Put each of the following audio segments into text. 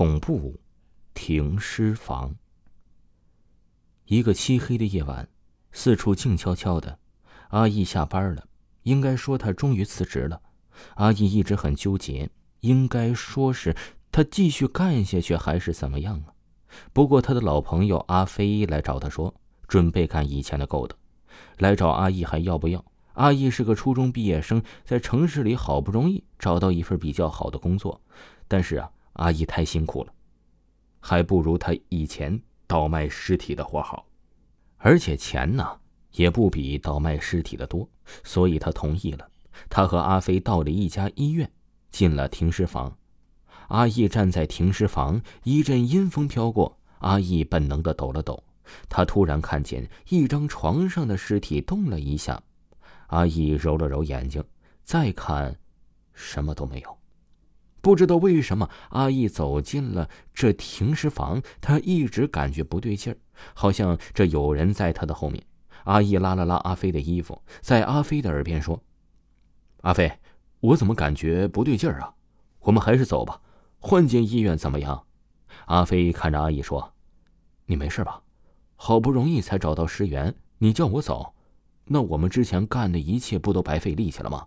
恐怖停尸房。一个漆黑的夜晚，四处静悄悄的。阿义下班了，应该说他终于辞职了。阿义一直很纠结，应该说是他继续干下去还是怎么样啊？不过他的老朋友阿飞来找他说，准备干以前的勾当，来找阿义还要不要？阿义是个初中毕业生，在城市里好不容易找到一份比较好的工作，但是啊。阿义太辛苦了，还不如他以前倒卖尸体的活好，而且钱呢也不比倒卖尸体的多，所以他同意了。他和阿飞到了一家医院，进了停尸房。阿义站在停尸房，一阵阴风飘过，阿义本能的抖了抖。他突然看见一张床上的尸体动了一下，阿义揉了揉眼睛，再看，什么都没有。不知道为什么，阿义走进了这停尸房，他一直感觉不对劲儿，好像这有人在他的后面。阿义拉了拉阿飞的衣服，在阿飞的耳边说：“阿飞，我怎么感觉不对劲儿啊？我们还是走吧，换间医院怎么样？”阿飞看着阿义说：“你没事吧？好不容易才找到尸源，你叫我走，那我们之前干的一切不都白费力气了吗？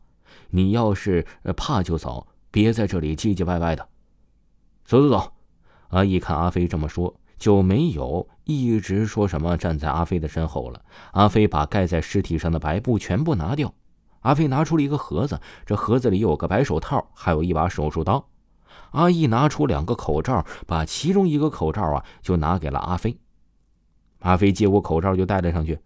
你要是怕就走。”别在这里唧唧歪歪的，走走走。阿义看阿飞这么说，就没有一直说什么站在阿飞的身后了。阿飞把盖在尸体上的白布全部拿掉。阿飞拿出了一个盒子，这盒子里有个白手套，还有一把手术刀。阿义拿出两个口罩，把其中一个口罩啊就拿给了阿飞。阿飞接过口罩就戴了上去。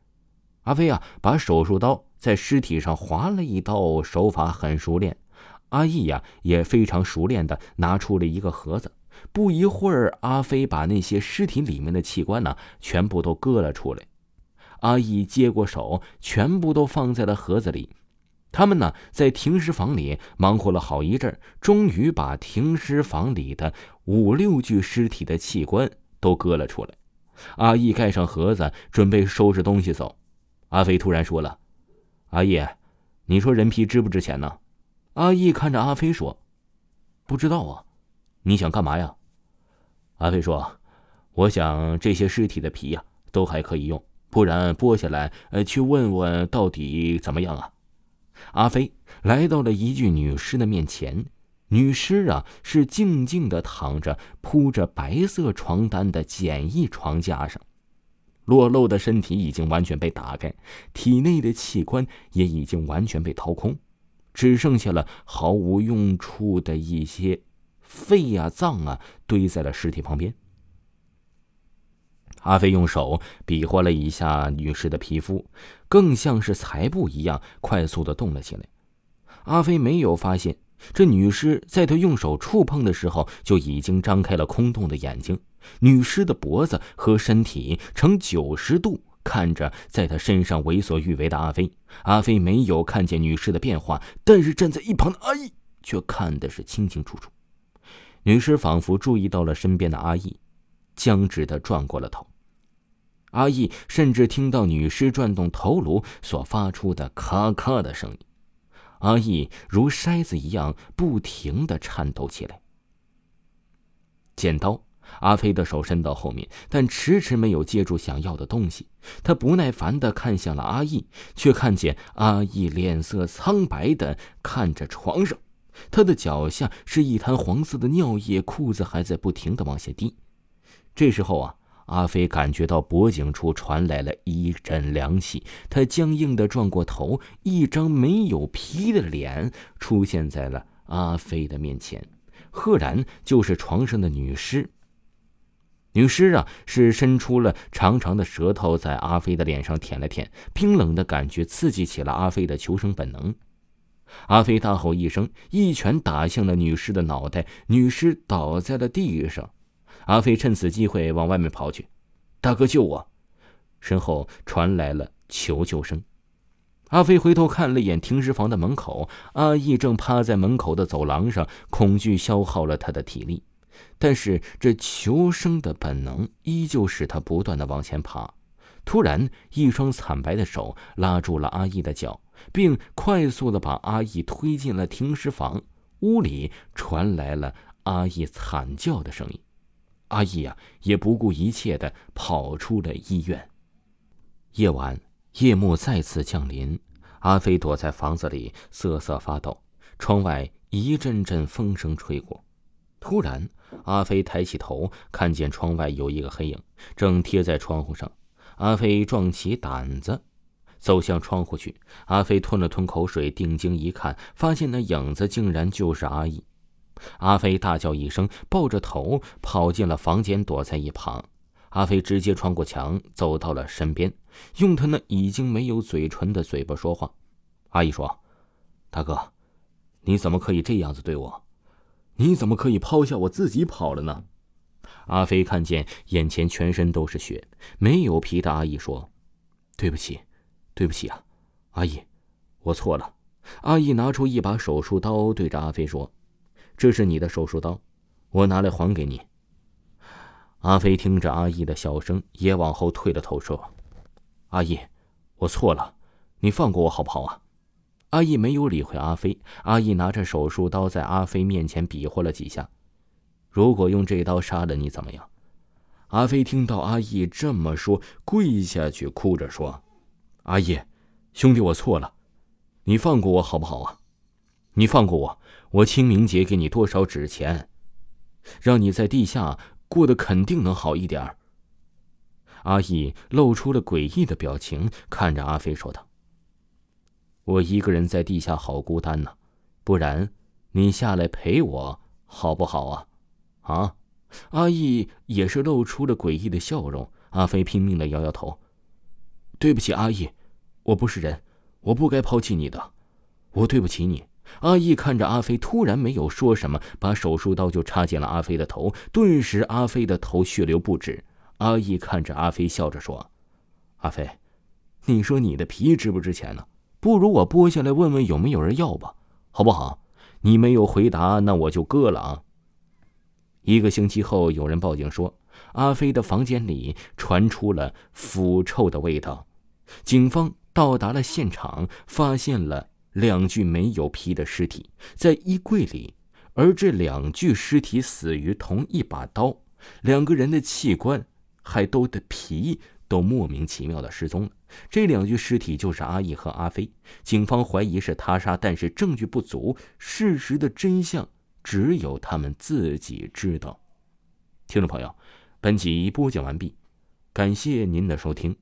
阿飞啊，把手术刀在尸体上划了一刀，手法很熟练。阿义呀，也非常熟练的拿出了一个盒子。不一会儿，阿飞把那些尸体里面的器官呢，全部都割了出来。阿义接过手，全部都放在了盒子里。他们呢，在停尸房里忙活了好一阵，终于把停尸房里的五六具尸体的器官都割了出来。阿义盖上盒子，准备收拾东西走。阿飞突然说了：“阿义，你说人皮值不值钱呢？”阿义看着阿飞说：“不知道啊，你想干嘛呀？”阿飞说：“我想这些尸体的皮呀，都还可以用，不然剥下来，呃，去问问到底怎么样啊？”阿飞来到了一具女尸的面前，女尸啊是静静的躺着，铺着白色床单的简易床架上，裸露的身体已经完全被打开，体内的器官也已经完全被掏空。只剩下了毫无用处的一些肺呀、脏啊堆在了尸体旁边。阿飞用手比划了一下女尸的皮肤，更像是裁布一样快速的动了起来。阿飞没有发现，这女尸在他用手触碰的时候就已经张开了空洞的眼睛，女尸的脖子和身体呈九十度。看着在他身上为所欲为的阿飞，阿飞没有看见女尸的变化，但是站在一旁的阿义却看的是清清楚楚。女尸仿佛注意到了身边的阿义，僵直的转过了头。阿义甚至听到女尸转动头颅所发出的咔咔的声音，阿义如筛子一样不停的颤抖起来。剪刀。阿飞的手伸到后面，但迟迟没有接住想要的东西。他不耐烦地看向了阿义，却看见阿义脸色苍白地看着床上，他的脚下是一滩黄色的尿液，裤子还在不停地往下滴。这时候啊，阿飞感觉到脖颈处传来了一阵凉气，他僵硬地转过头，一张没有皮的脸出现在了阿飞的面前，赫然就是床上的女尸。女尸啊，是伸出了长长的舌头，在阿飞的脸上舔了舔，冰冷的感觉刺激起了阿飞的求生本能。阿飞大吼一声，一拳打向了女尸的脑袋，女尸倒在了地上。阿飞趁此机会往外面跑去：“大哥，救我！”身后传来了求救声。阿飞回头看了一眼停尸房的门口，阿义正趴在门口的走廊上，恐惧消耗了他的体力。但是这求生的本能依旧使他不断的往前爬。突然，一双惨白的手拉住了阿义的脚，并快速的把阿义推进了停尸房。屋里传来了阿义惨叫的声音。阿义呀，也不顾一切的跑出了医院。夜晚，夜幕再次降临，阿飞躲在房子里瑟瑟发抖。窗外一阵阵风声吹过，突然，阿飞抬起头，看见窗外有一个黑影正贴在窗户上。阿飞壮起胆子，走向窗户去。阿飞吞了吞口水，定睛一看，发现那影子竟然就是阿义。阿飞大叫一声，抱着头跑进了房间，躲在一旁。阿飞直接穿过墙，走到了身边，用他那已经没有嘴唇的嘴巴说话：“阿义说，大哥，你怎么可以这样子对我？你怎么可以抛下我自己跑了呢？”阿飞看见眼前全身都是血、没有皮的阿义说：“对不起，对不起啊，阿义，我错了。”阿义拿出一把手术刀，对着阿飞说。这是你的手术刀，我拿来还给你。阿飞听着阿义的笑声，也往后退了头，说：“阿义，我错了，你放过我好不好啊？”阿义没有理会阿飞。阿义拿着手术刀在阿飞面前比划了几下：“如果用这刀杀了你，怎么样？”阿飞听到阿义这么说，跪下去哭着说：“阿义，兄弟，我错了，你放过我好不好啊？你放过我。”我清明节给你多少纸钱，让你在地下过得肯定能好一点阿义露出了诡异的表情，看着阿飞说道：“我一个人在地下好孤单呐，不然你下来陪我好不好啊？”啊！阿义也是露出了诡异的笑容。阿飞拼命的摇摇头：“对不起，阿义，我不是人，我不该抛弃你的，我对不起你。”阿义看着阿飞，突然没有说什么，把手术刀就插进了阿飞的头，顿时阿飞的头血流不止。阿义看着阿飞，笑着说：“阿飞，你说你的皮值不值钱呢？不如我剥下来问问有没有人要吧，好不好？”你没有回答，那我就割了啊。一个星期后，有人报警说，阿飞的房间里传出了腐臭的味道。警方到达了现场，发现了。两具没有皮的尸体在衣柜里，而这两具尸体死于同一把刀，两个人的器官还都的皮都莫名其妙的失踪了。这两具尸体就是阿义和阿飞，警方怀疑是他杀，但是证据不足，事实的真相只有他们自己知道。听众朋友，本集播讲完毕，感谢您的收听。